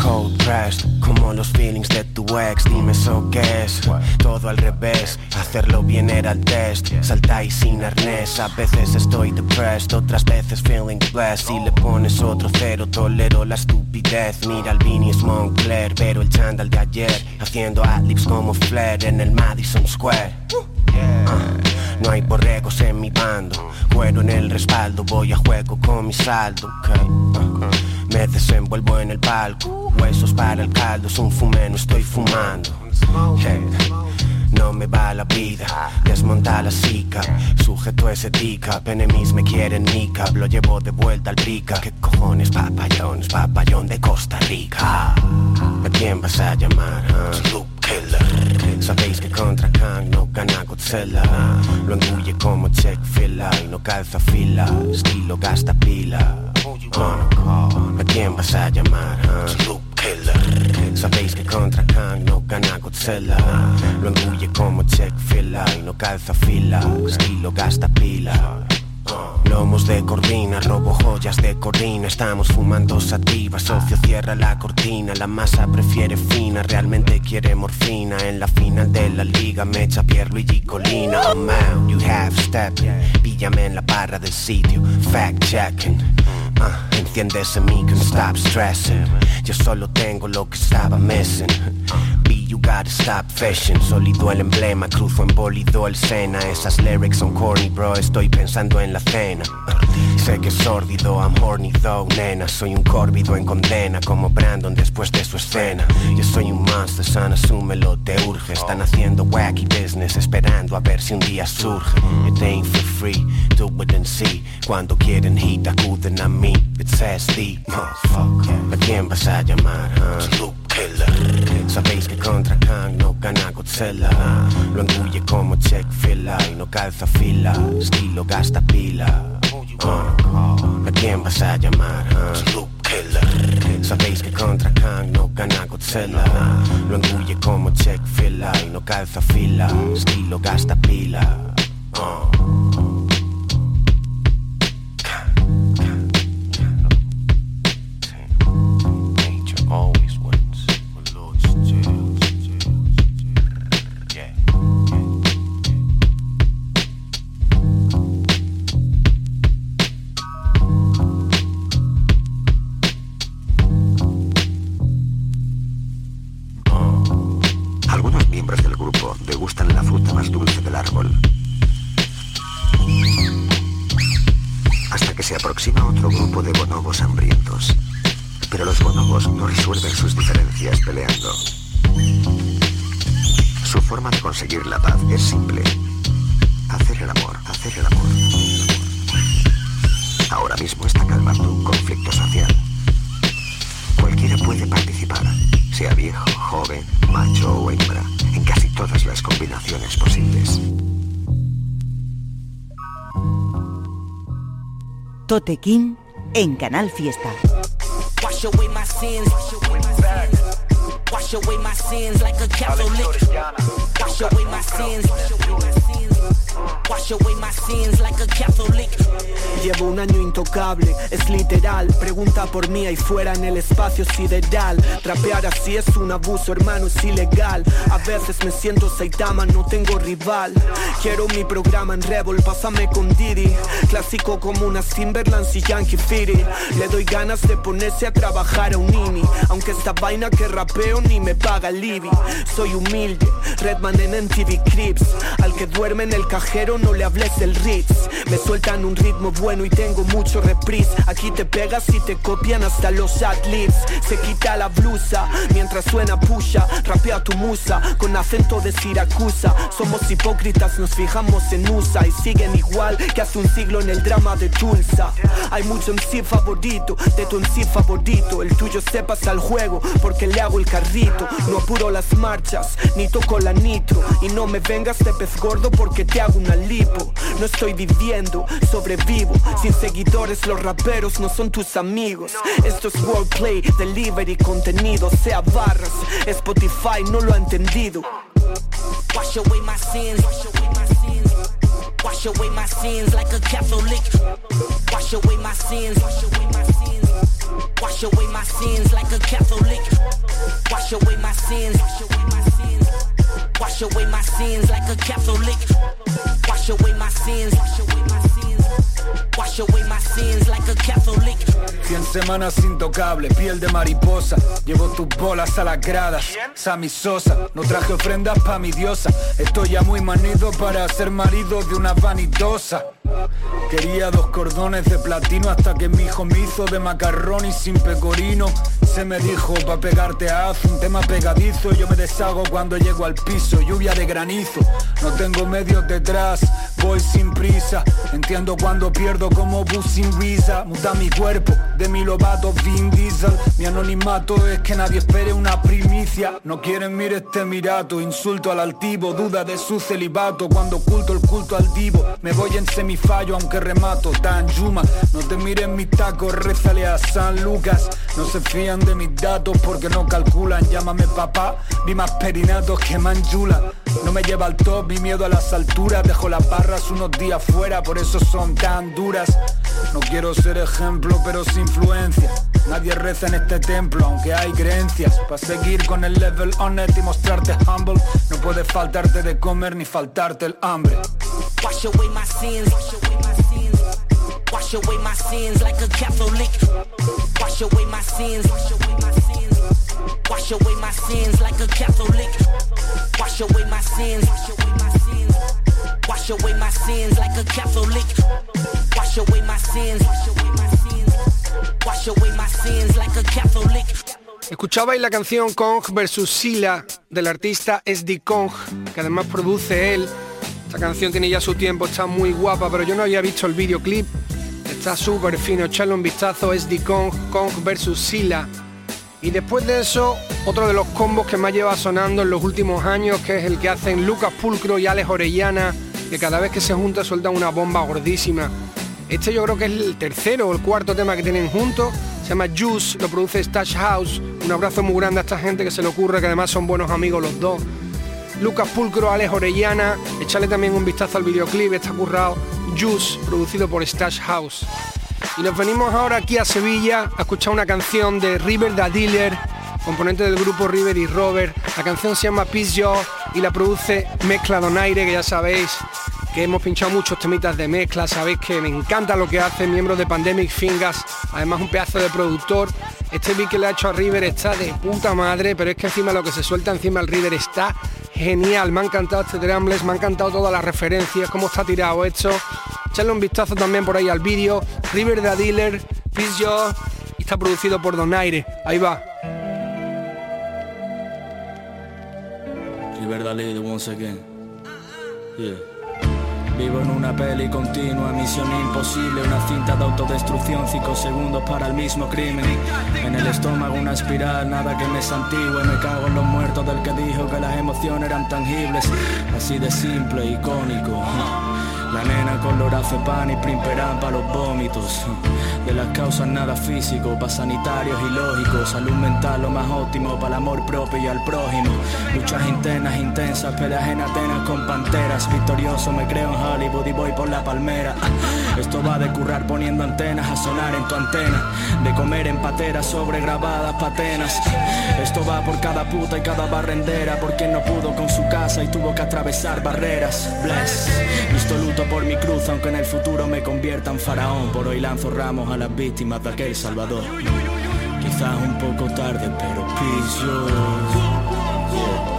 Cold pressed, como los feelings de tu ex Dime eso qué es, todo al revés Hacerlo bien era el test. Saltáis sin arnés, a veces estoy depressed Otras veces feeling blessed. Si le pones otro cero, tolero la estupidez. Mira al Vini es Moncler, pero el chándal de ayer Haciendo adlibs como Flair en el Madison Square. Ah, no hay borregos en mi bando Cuero en el respaldo, voy a juego con mi saldo. Ah, Me desenvuelvo en el palco Huesos para el caldo, es un fumé, estoy fumando No me va la vida, desmonta la sica Sujeto ese teacup, enemies me quieren nica Lo llevo de vuelta al pica ¿Qué cojones papayón? Es papayón de Costa Rica ¿A quién vas a llamar? ah? Killer. Sabéis que contra Kang no gana Godzilla Lo engulle como check fila y no calza fila Estilo gasta pila ¿A quién vas a llamar? Killer. Sabéis que contra Kang no gana Godzilla Lo engulle como check fila y no calza fila Estilo gasta pila Lomos de corvina, robo joyas de corina Estamos fumando sativa, socio cierra la cortina. La masa prefiere fina, realmente quiere morfina. En la final de la liga me echa Pierluigi Colina. Oh man, you have step Píllame en la barra del sitio, fact checking. Ah, enciende ese stop stressing. Yo solo tengo lo que estaba missing you gotta stop fishing Sólido el emblema, cruzo en bólido el Sena. Esas lyrics son corny bro, estoy pensando en la cena. Sé que es sórdido, I'm horny though, nena. Soy un córvido en condena Como Brandon después de su escena. Yo soy un monster, son, asúmelo, te urge. Están haciendo wacky business Esperando a ver si un día surge. It ain't for free, do it and see. Cuando quieren hit, acuden a mí. It says the motherfucker. ¿A quién vas a llamar? ah? Sabéis que contra Kang no gana Godzilla Lo engulle como check fila y no calza fila Estilo gasta pila Oh, ¿A quién vas a llamar? ah? Killer. Sabéis que contra Kang no gana Godzilla Lo engulle como check fila y no calza fila Estilo gasta pila. Sins like a Catholic. Llevo un año intocable, es literal. Pregunta por mí ahí fuera en el espacio sideral. Trapear así es un abuso, hermano, es ilegal. A veces me siento Saitama, no tengo rival. Quiero mi programa en Rebel, pásame con Didi. Clásico como unas Timberlands y Yankee Fitty. Le doy ganas de ponerse a trabajar a un nini. Aunque esta vaina que rapeo ni me paga el IBI. Soy humilde, Redman en MTV Crips. Al que duerme en el cajero no le hables del Ritz. Me sueltan un ritmo bueno y tengo mucho reprise. Aquí te pegas y te copian hasta los Se quita la blusa mientras suena pusha. Rapea tu musa con acento de Siracusa. Somos hipócritas, nos fijamos en USA y siguen igual que hace un siglo en el drama de Tulsa. Hay mucho MC favorito, de tu MC favorito. El tuyo sepas al juego porque le hago el carrito. No apuro las marchas, ni toco la nitro. Y no me vengas de pez gordo porque te hago una lipo. No estoy viviendo, sobrevivo. Sin seguidores, los raperos no son tus amigos. Esto es wordplay, delivery, contenido, sea barras. Spotify no lo ha entendido. Wash away my sins. Wash away my sins like a Catholic. Wash away my sins. Wash away my sins like a Catholic. Wash away my sins. Wash away my sins like a Catholic. Wash away my sins. Wash away my sins. Wash away my sins like a Catholic. Cien semanas intocable, piel de mariposa. Llevo tus bolas a las gradas Sammy Sosa, no traje ofrendas pa' mi diosa. Estoy ya muy manido para ser marido de una vanidosa Quería dos cordones de platino hasta que mi hijo me hizo de macarrón y sin pecorino. Se me dijo, pa' pegarte haz un tema pegadizo. Yo me deshago cuando llego al piso, lluvia de granizo. No tengo medios detrás, voy sin prisa. Entiendo cuando pierdo como bus sin visa. Muta mi cuerpo, de mi lobato Vin Diesel. Mi anonimato es que nadie espere una primicia. No quieren mir este mirato, insulto al altivo Duda de su celibato. Cuando oculto el culto al divo Me voy en semifallo aunque remato tan yuma. No te mires mis tacos, rézale a San Lucas. No se fían de mis datos porque no calculan. Llámame papá, vi más perinatos que manjula no me lleva al top, mi miedo a las alturas. Dejo las barras unos días fuera, por eso son tan duras. No quiero ser ejemplo, pero sin influencia Nadie reza en este templo, aunque hay creencias Para seguir con el level honest y mostrarte humble No puede faltarte de comer ni faltarte el hambre Wash away my sins. Wash away my sins like a Catholic. Wash away my sins. Wash away my sins like a Catholic. Wash away my sins. Wash away my sins like a Catholic. Wash away my sins. Wash away my sins. Escuchabais la canción Kong vs Sila del artista SD Kong, que además produce él. Esta canción tiene ya su tiempo, está muy guapa, pero yo no había visto el videoclip. Está súper fino, echarle un vistazo, SD Kong, Kong vs Sila. Y después de eso, otro de los combos que más lleva sonando en los últimos años, que es el que hacen Lucas Pulcro y Alex Orellana, que cada vez que se juntan sueltan una bomba gordísima. Este yo creo que es el tercero o el cuarto tema que tienen juntos. Se llama Juice, lo produce Stash House. Un abrazo muy grande a esta gente que se le ocurre, que además son buenos amigos los dos. Lucas Pulcro, Alex Orellana. Echarle también un vistazo al videoclip, está currado. Juice, producido por Stash House. Y nos venimos ahora aquí a Sevilla a escuchar una canción de River Da Dealer, componente del grupo River y Robert. La canción se llama Peace Yo y la produce Mezcla Donaire, que ya sabéis que hemos pinchado muchos temitas de mezcla, sabéis que me encanta lo que hace, miembro de Pandemic Fingers, además un pedazo de productor. Este beat que le ha hecho a River está de puta madre, pero es que encima lo que se suelta encima el River está genial. Me ha encantado este drumless, me ha encantado todas las referencias, cómo está tirado esto. Echarle un vistazo también por ahí al vídeo. River the Dealer, Peace Yo, y está producido por Donaire. Ahí va. River Dalit once again. Vivo en una peli continua, misión imposible, una cinta de autodestrucción, cinco segundos para el mismo crimen. En el estómago una espiral, nada que me santigue, me cago en los muertos del que dijo que las emociones eran tangibles, así de simple, icónico. La nena con lorazepam y primperan para los vómitos. De las causas nada físico, para sanitarios y lógicos. Salud mental lo más óptimo para el amor propio y al prójimo. Luchas internas intensas, peleas en Atenas con panteras. Victorioso me creo en Hollywood y voy por la palmera. Esto va de currar poniendo antenas a sonar en tu antena. De comer en pateras sobre grabadas patenas. Esto va por cada puta y cada barrendera. Por quien no pudo con su casa y tuvo que atravesar barreras. Bless. Visto luto por mi cruz, aunque en el futuro me convierta en faraón. Por hoy lanzo ramos a las víctimas de aquel Salvador. Quizás un poco tarde, pero yo. Yeah.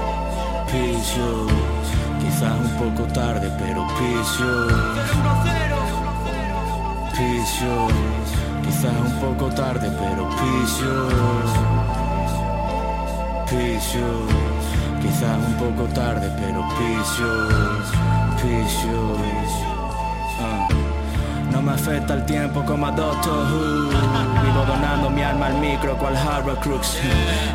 Yo. Quizás un poco tarde, pero. Peace yo. Quizás un poco tarde, pero. Peace yo. Quizás un poco tarde, pero peace Ah. No me afecta el tiempo como a Doctor Who. Vivo donando mi alma al micro cual Harvard Crooks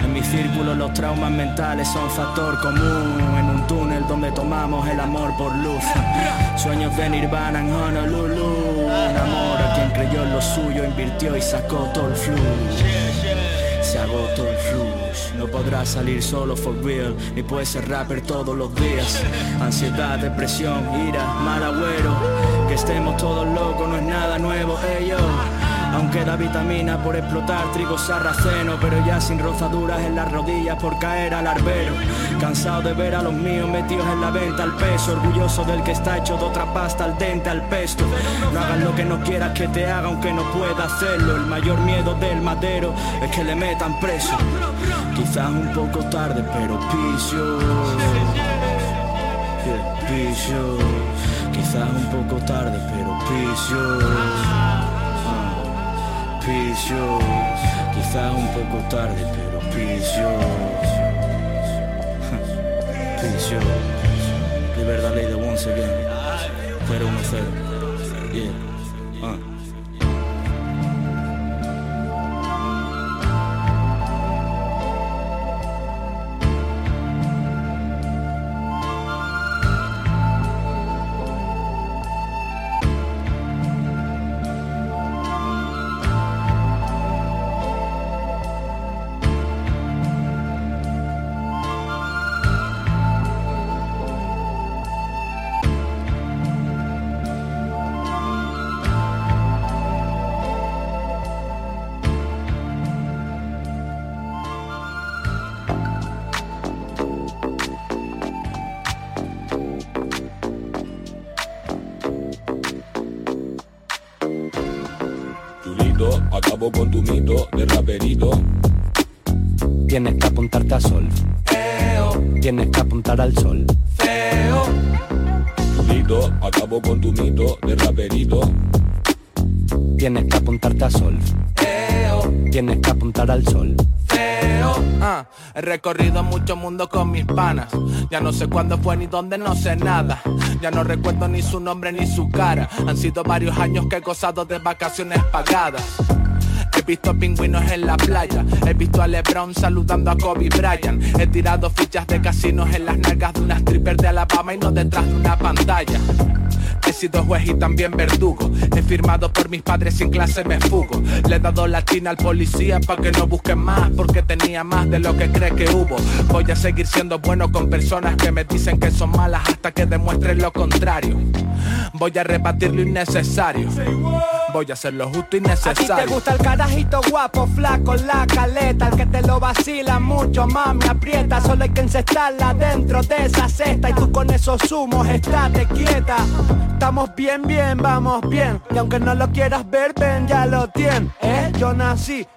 En mi círculo los traumas mentales son factor común. En un túnel donde tomamos el amor por luz. Sueños de Nirvana en Honolulu. Un amor a quien creyó en lo suyo, invirtió y sacó todo el flujo se agotó el flush No podrás salir solo for real Ni puedes ser rapper todos los días. Ansiedad, depresión, ira, mal agüero. Que estemos todos locos no es nada nuevo, yo Aunque da vitamina por explotar trigo sarraceno Pero ya sin rozaduras en las rodillas por caer al arbero. Cansado de ver a los míos metidos en la venta al peso Orgulloso del que está hecho de otra pasta al dente al pesto. No hagas lo que no quieras que te haga aunque no pueda hacerlo. El mayor miedo del madero es que le metan preso. Quizás un poco tarde pero piso Yeah, piso. Quizás un poco tarde pero piso Piso Quizás un poco tarde pero piso Piso Libertad ley de once again 010 Yeah Ah. Que apuntar al sol. Chulito, acabo con tu mito de raperito. Tienes que apuntarte a sol. Tienes que apuntar al sol. Ah, he recorrido mucho mundo con mis panas. Ya no sé cuándo fue ni dónde, no sé nada. Ya no recuerdo ni su nombre ni su cara. Han sido varios años que he gozado de vacaciones pagadas. He visto pingüinos en la playa, he visto a Lebron saludando a Kobe Bryant. He tirado fichas de casinos en las nalgas de una stripper de Alabama y no detrás de una pantalla. He sido juez y también verdugo. He firmado por mis padres sin clase me fugo. Le he dado la china al policía pa' que no busquen más porque tenía más de lo que cree que hubo. Voy a seguir siendo bueno con personas que me dicen que son malas hasta que demuestren lo contrario. Voy a rebatir lo innecesario. Voy a hacer lo justo y A ti te necesario. gusta el carajito guapo, flaco, la caleta. El que te lo vacila mucho, mami, aprieta. Solo hay que encestarla dentro de esa cesta. Y tú con esos humos, estate quieta. Estamos bien, bien, vamos bien. Y aunque no lo quieras ver, ven, ya lo tienes ¿Eh? Yo nací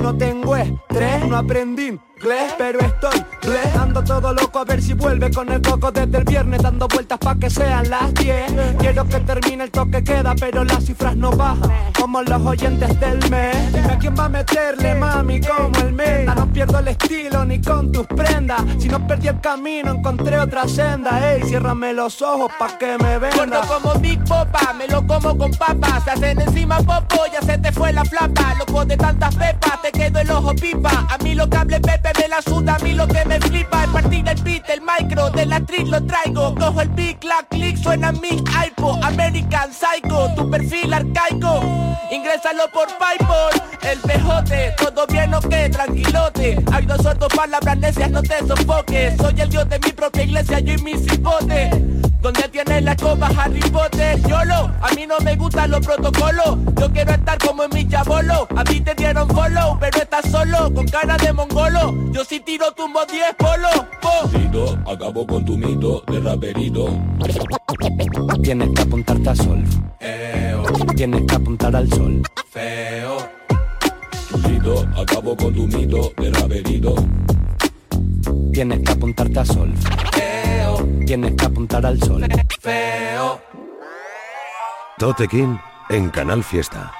no tengo estrés No aprendí inglés, pero estoy bleh. Ando todo loco a ver si vuelve con el coco desde el viernes Dando vueltas pa' que sean las 10 Quiero que termine el toque queda, pero las cifras no bajan Como los oyentes del mes. Dime quién va a meterle, mami, como el meta No pierdo el estilo ni con tus prendas. Si no perdí el camino, encontré otra senda. Ey, ciérrame los ojos pa' que me venda. Gordo como Big Popa, me lo como con papas. Se hacen encima popo, ya se te fue la flapa. Loco de tantas pepas, te quedo el ojo pipa. A mí lo que hable Pepe me la suda, a mí lo que me flipa. Es partir el beat, el micro, de la actriz lo traigo. Cojo el beat, clac, click, suena mi iPod American Psycho, tu perfil arcaico. Ingrésalo por Paypal, el pejote. Todo bien o qué, tranquilote. Hay dos sordos palabras necias, no te sofoques. Soy el dios de mi propia iglesia, yo y mis cipotes donde tienes la escoba Harry Potter? YOLO, a mí no me gustan los protocolos Yo quiero estar como en mi chabolo A ti te dieron follow, pero estás solo Con cara de mongolo Yo sí tiro tumbo 10 polo po. Chulito, acabo con tu mito de raperito. Tienes que apuntarte a sol. Tienes que apuntar al sol. Feo Chulito, acabo con tu mito de raperito. Tienes que apuntarte a sol. Tienes que apuntar al sol. Feo Tote King en Canal Fiesta.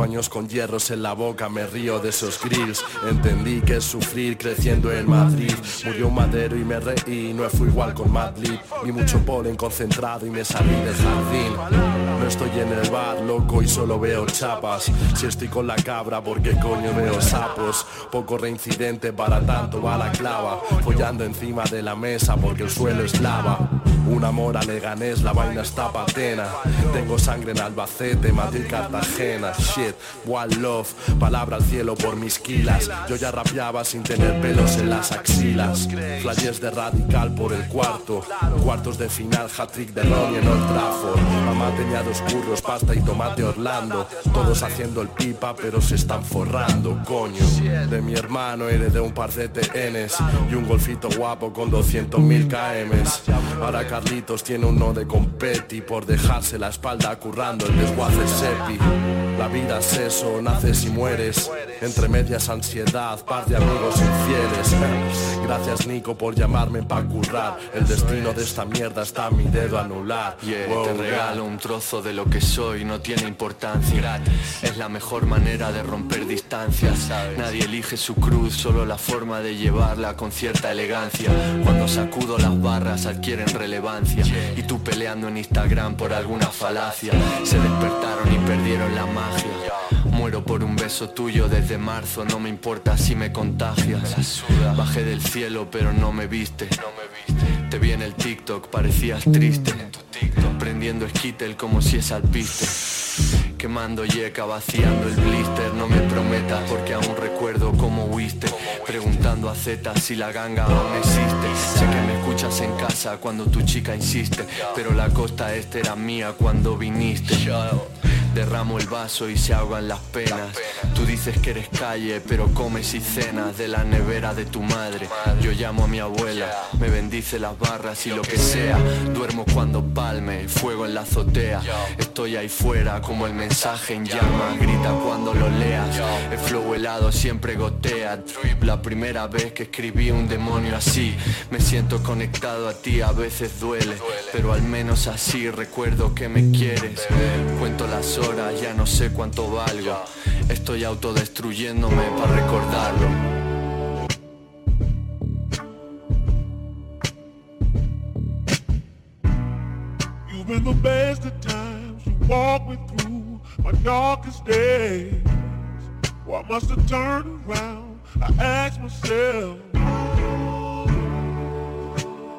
Cinco años con hierros en la boca, me río de esos grills. Entendí que es sufrir creciendo en Madrid. Murió madero y me reí, no fui igual con Madrid. Vi mucho polen concentrado y me salí del jardín. No estoy en el bar, loco, y solo veo chapas. Si estoy con la cabra, porque coño veo sapos? Poco reincidente para tanto va la clava. Follando encima de la mesa porque el suelo es lava. Un amor a Leganés, la vaina está patena. Tengo sangre en Albacete, Madrid, Cartagena. Shit, one love, palabra al cielo por mis kilas. Yo ya rapeaba sin tener pelos en las axilas. Flashes de radical por el cuarto. Cuartos de final, hat-trick de Ronnie en Old Trafford. Mamá tenía dos curros, pasta y tomate Orlando. Todos haciendo el pipa, pero se están forrando, coño. De mi hermano heredé un par de TNs y un golfito guapo con 200.000 KMs. Ahora Carlitos tiene uno de competi por dejarse la espalda currando el desguace sepi. La vida es eso, naces y mueres. Entre medias ansiedad, par de amigos infieles. Gracias Nico por llamarme pa' currar. El destino de esta mierda está a mi dedo anular. Yeah, Wow, te regalo un trozo de lo que soy, no tiene importancia. Es la mejor manera de romper distancias. Nadie elige su cruz, solo la forma de llevarla con cierta elegancia. Cuando sacudo las barras adquieren relevancia. Y tú peleando en Instagram por alguna falacia. Se despertaron y perdieron la Muero por un beso tuyo desde marzo, no me importa si me contagias. Bajé del cielo pero no me viste. Te vi en el TikTok, parecías triste. Prendiendo skittle como si es alpiste. Quemando yeca, vaciando el blister No me prometas porque aún recuerdo cómo huiste. Preguntando a Z si la ganga aún existe. Sé que me escuchas en casa cuando tu chica insiste Pero la costa este era mía cuando viniste Derramo el vaso y se ahogan las penas. Tú dices que eres calle pero comes y cenas De la nevera de tu madre. Yo llamo a mi abuela Me bendice las barras y lo que sea. Duermo cuando palme, fuego en la azotea. Estoy ahí fuera como el mensaje en llamas Grita cuando lo leas El flow helado siempre gotea. La primera vez que escribí un demonio así Me siento conectado a ti, a veces duele Pero al menos así recuerdo que me quieres. Cuento las horas, ya no sé cuánto valgo Estoy autodestruyéndome para recordarlo You've been the best of times. You walk me through my darkest days. Why must I turn around? I ask myself.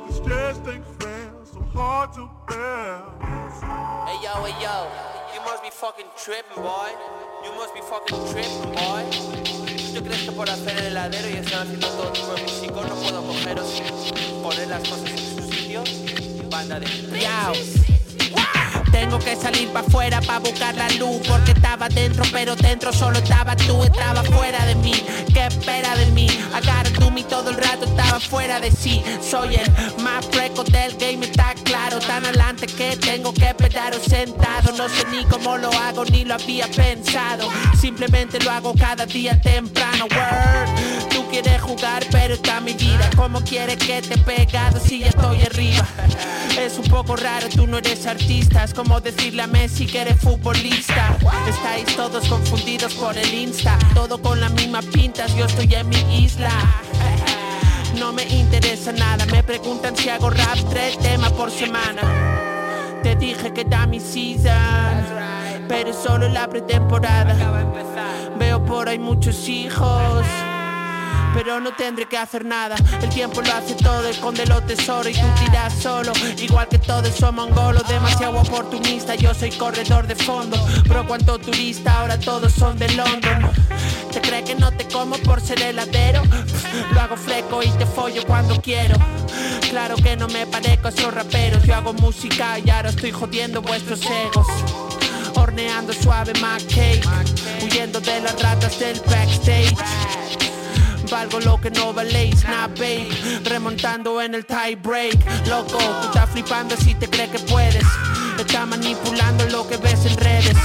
This just ain't fair, so hard to bear. Hey yo, hey yo, you must be fucking tripping, boy. You must be fucking tripping, boy. ¿Tú crees que por hacer el heladero y estar haciendo todo tipo de músicos no puedo cogeros y poner las cosas en su sitio? Banda de Tengo que salir para afuera para buscar la luz Porque estaba dentro pero dentro solo estaba tú Estaba fuera de mí, ¿qué espera de mí? Agarra tú me todo el rato estaba fuera de sí. Soy el más freco del game, está claro Tan adelante que tengo que esperaros sentado. No sé ni cómo lo hago ni lo había pensado. Simplemente lo hago cada día temprano. Word, tú quieres jugar pero está mi vida. ¿Cómo quieres que te pegado si ya estoy arriba? Es un poco raro, tú no eres artista como decirle a Messi que eres futbolista. Estáis todos confundidos por el Insta. Todo con las mismas pintas, yo estoy en mi isla. No me interesa nada, me preguntan si hago rap tres temas por semana. Te dije que da mi season Pero solo la pretemporada. Veo por ahí muchos hijos pero no tendré que hacer nada. El tiempo lo hace todo, esconde los tesoros y tú tiras solo. Igual que todos somos mongolos, demasiado oportunista. Yo soy corredor de fondo, pero cuanto turista, ahora todos son de London. ¿Te crees que no te como por ser heladero? Lo hago fresco y te follo cuando quiero. Claro que no me parezco a esos raperos. Yo hago música y ahora estoy jodiendo vuestros egos. Horneando suave cake huyendo de las ratas del backstage. Valgo lo que no valéis, nah babe. Remontando en el tie break. Loco, tú estás flipando si te crees que puedes. Estás manipulando lo que ves en redes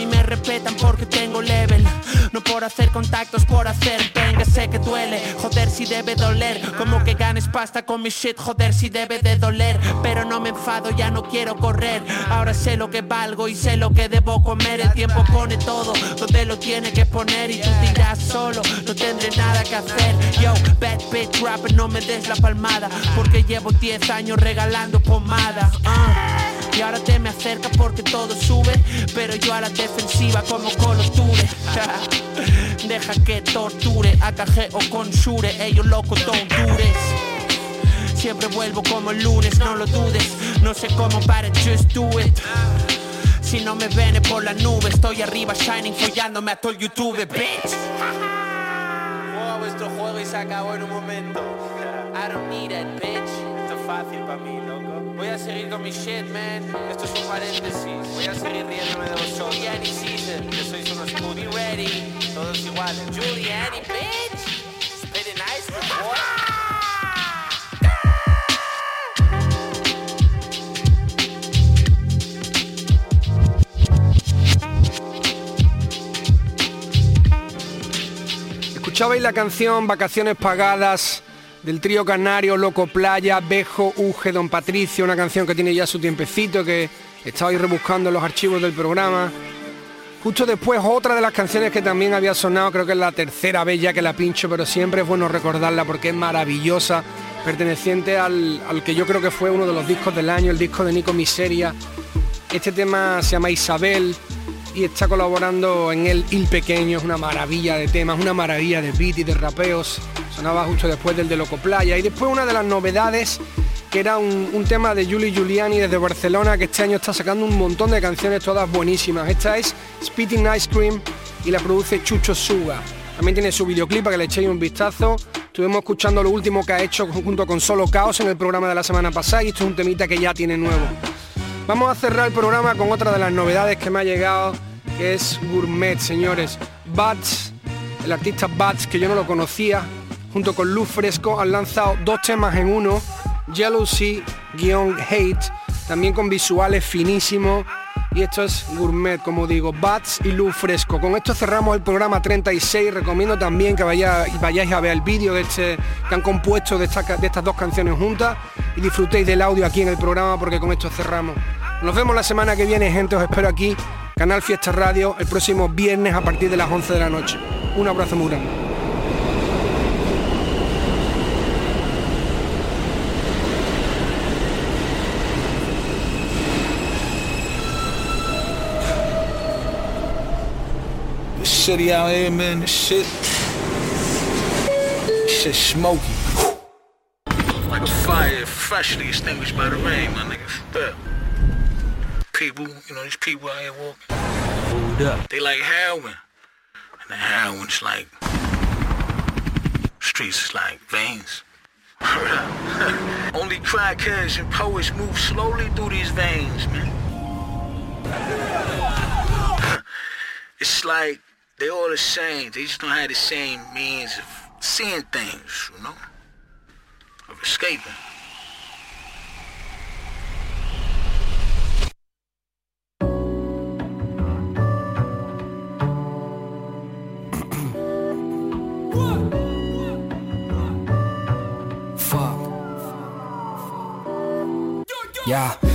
mí me respetan porque tengo level. No por hacer contactos, por hacer venga, sé que duele. Joder, si debe doler. Como que ganes pasta con mi shit, joder, si debe de doler. Pero no me enfado, ya no quiero correr. Ahora sé lo que valgo y sé lo que debo comer. El tiempo pone todo donde lo tiene que poner. Y tú dirás solo, no tendré nada que hacer. Yo, bad bitch rapper, no me des la palmada. Porque llevo 10 años regalando pomada. ah. Y ahora te me acercas porque todo sube Pero yo a la defensiva como coloture Deja que torture AKG o con Shure Ellos locos dures Siempre vuelvo como el lunes, no lo dudes No sé cómo para just do it Si no me ven por la nube Estoy arriba shining follándome a todo el YouTube, bitch Juega vuestro juego y se acabó en un momento. I don't need it, bitch. Esto es fácil para mí. Voy a seguir con mi shit, man. Esto es un paréntesis. Voy a seguir riéndome de vosotros. Giuliani season, que sois unos puti ready. Todos iguales. Giuliani, bitch. Spitting ice cream, boy. Escuchabais la canción Vacaciones Pagadas del trío canario Loco Playa, Bejo, Uge, Don Patricio, una canción que tiene ya su tiempecito, que estabais rebuscando en los archivos del programa. Justo después otra de las canciones que también había sonado, creo que es la tercera vez ya que la pincho, pero siempre es bueno recordarla porque es maravillosa, perteneciente al, al que yo creo que fue uno de los discos del año, el disco de Nico Miseria. Este tema se llama Isabel y está colaborando en él Il Pequeño, es una maravilla de temas, una maravilla de beat y de rapeos. Sonaba justo después del de Loco Playa. Y después una de las novedades, que era un, un tema de Juli Giuliani desde Barcelona, que este año está sacando un montón de canciones todas buenísimas. Esta es Spitting Ice Cream y la produce Chucho Suga. También tiene su videoclip para que le echéis un vistazo. Estuvimos escuchando lo último que ha hecho junto con Solo Caos en el programa de la semana pasada y esto es un temita que ya tiene nuevo. Vamos a cerrar el programa con otra de las novedades que me ha llegado, que es Gourmet, señores. Bats, el artista Bats, que yo no lo conocía, junto con Luz Fresco, han lanzado dos temas en uno, Jealousy-Hate, también con visuales finísimos. Y esto es Gourmet, como digo, Bats y Luz Fresco. Con esto cerramos el programa 36. Recomiendo también que vaya- vayáis a ver el vídeo de este que han compuesto de estas dos canciones juntas y disfrutéis del audio aquí en el programa porque con esto cerramos. Nos vemos la semana que viene, gente. Os espero aquí, Canal Fiesta Radio, el próximo viernes a partir de las 11 de la noche. Un abrazo muy grande. The city out here, man, the shit. Shit smoky. Like a fire freshly extinguished by the rain, my niggas. Yeah. People, you know, these people out here walking. Hold up. They like heroin. And the heroin's like streets is like veins. Only crackheads and poets move slowly through these veins, man. it's like they all the same. They just don't have the same means of seeing things, you know? Of escaping. Ya, no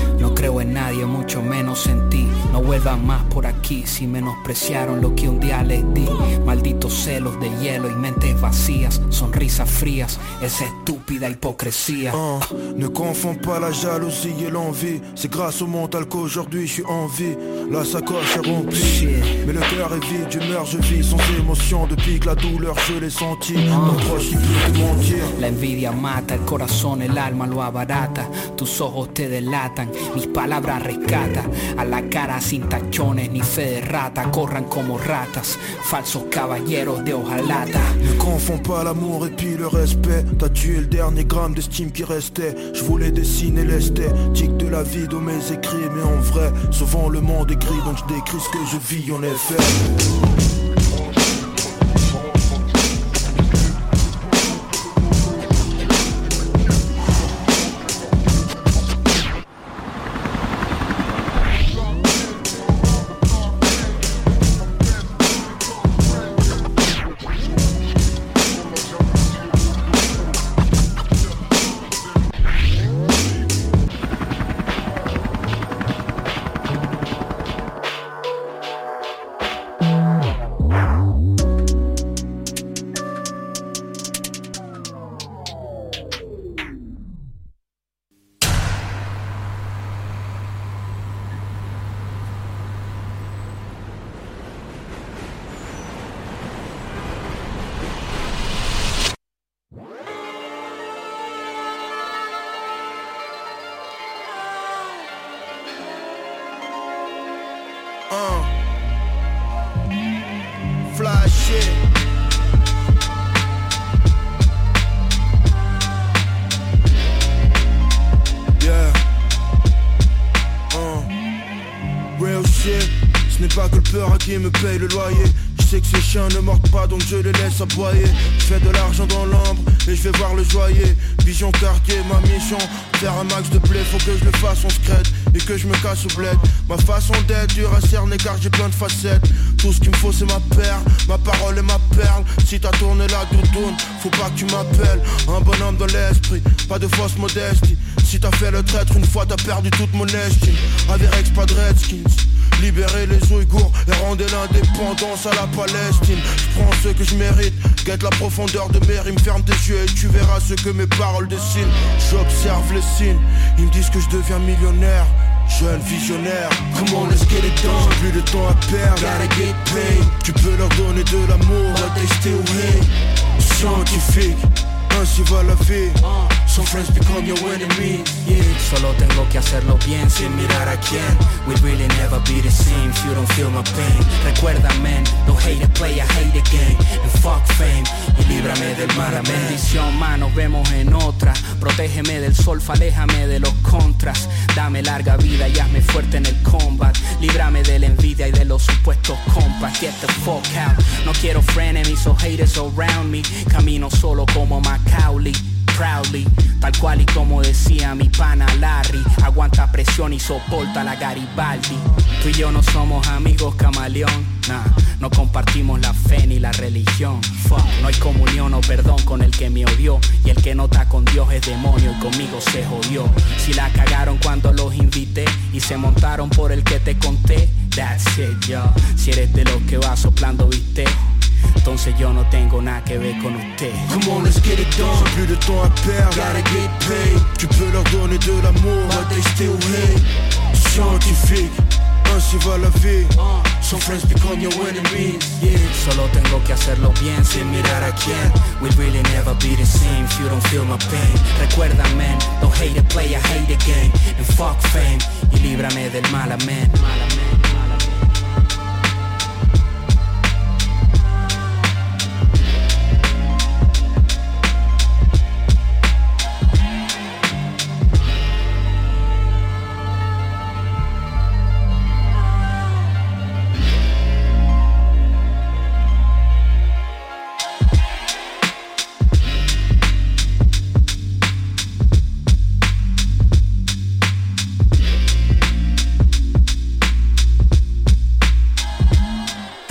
creo en nadie, mucho menos en ti. No vuelvan más por aquí si menospreciaron lo que un día les di. Malditos celos de hielo y mentes vacías, sonrisas frías, esa estúpida hipocresía. Hein, ne confonds pas la jalousie et l'envie C'est grâce au mental qu'aujourd'hui je suis en vie La sacoche est remplie Mais le cœur est vide, je meurs, je vis sans émotion Depuis que la douleur je l'ai mentir La envidia mata, el corazón, el alma lo abarata. Tus ojos te delatan, mis palabras rescatan. A la cara sin tachones ni fe de rata, corran como ratas. Falsos caballeros de hojalata. Ne confonds pas l'amour et puis le respect T'as tué le dernier gramme d'estime qui restait Je voulais dessiner l'esthétique de la vie de mes écrits Mais en vrai, souvent le monde est gris Donc je décris ce que je vis en effet je fais de l'argent dans l'ombre et je vais voir le joyer Vision quartier, ma mission. Faire un max de blé, faut que je le fasse en secrète Et que je me casse au bled. Ma façon d'être dure à cerner car j'ai plein de facettes. Tout ce qu'il me faut c'est ma perle, ma parole et ma perle. Si t'as tourné la doudoune, faut pas que tu m'appelles. Un bonhomme dans l'esprit, pas de fausse modestie. Si t'as fait le traître une fois t'as perdu toute mon estime. Averex pas de redskins Libérer les Ouïghours et rendre l'indépendance à la Palestine. Je prends ce que je mérite, guette la profondeur de mes rimes Ferme tes yeux et tu verras ce que mes paroles dessinent. J'observe les signes, ils me disent que je deviens millionnaire. Jeune visionnaire, comment let's get it done. J'ai plus de temps à perdre, gotta get paid. Tu peux leur donner de l'amour, still hate. Scientifique, ainsi va la vie Solo tengo que hacerlo bien sin mirar a quién. We really never be the same if you don't feel my pain. Recuerda man, don't hate it, play, I hate the game. And fuck fame, y líbrame del mal Bendición ma, nos vemos en otra. Protégeme del sol, aléjame de los contras. Dame larga vida y hazme fuerte en el combat. Líbrame de la envidia y de los supuestos compas. Get the fuck out, no quiero frenemies o haters around me. Camino solo como Macaulay proudly. Tal cual y como decía mi pana Larry Aguanta presión y soporta la Garibaldi. Tú y yo no somos amigos camaleón. Nah, no compartimos la fe ni la religión. Fuck, no hay comunión o perdón con el que me odió. Y el que no está con Dios es demonio y conmigo se jodió. Si la cagaron cuando los invité Y se montaron por el que te conté That's it, yo. Si eres de los que va soplando, viste entonces yo no tengo nada que ver con usted. Come on, let's get it done. J'ai plus de temps à perdre Gotta get paid. Tu peux leur donner de l'amour But they still hate. Scientifique Ainsi va la vie Some friends become your enemies. Yeah. Solo tengo que hacerlo bien sin mirar a quién. We really never be the same if you don't feel my pain. Recuerda man, don't hate it, play, I hate the game. And fuck fame. Y líbrame del mal, amén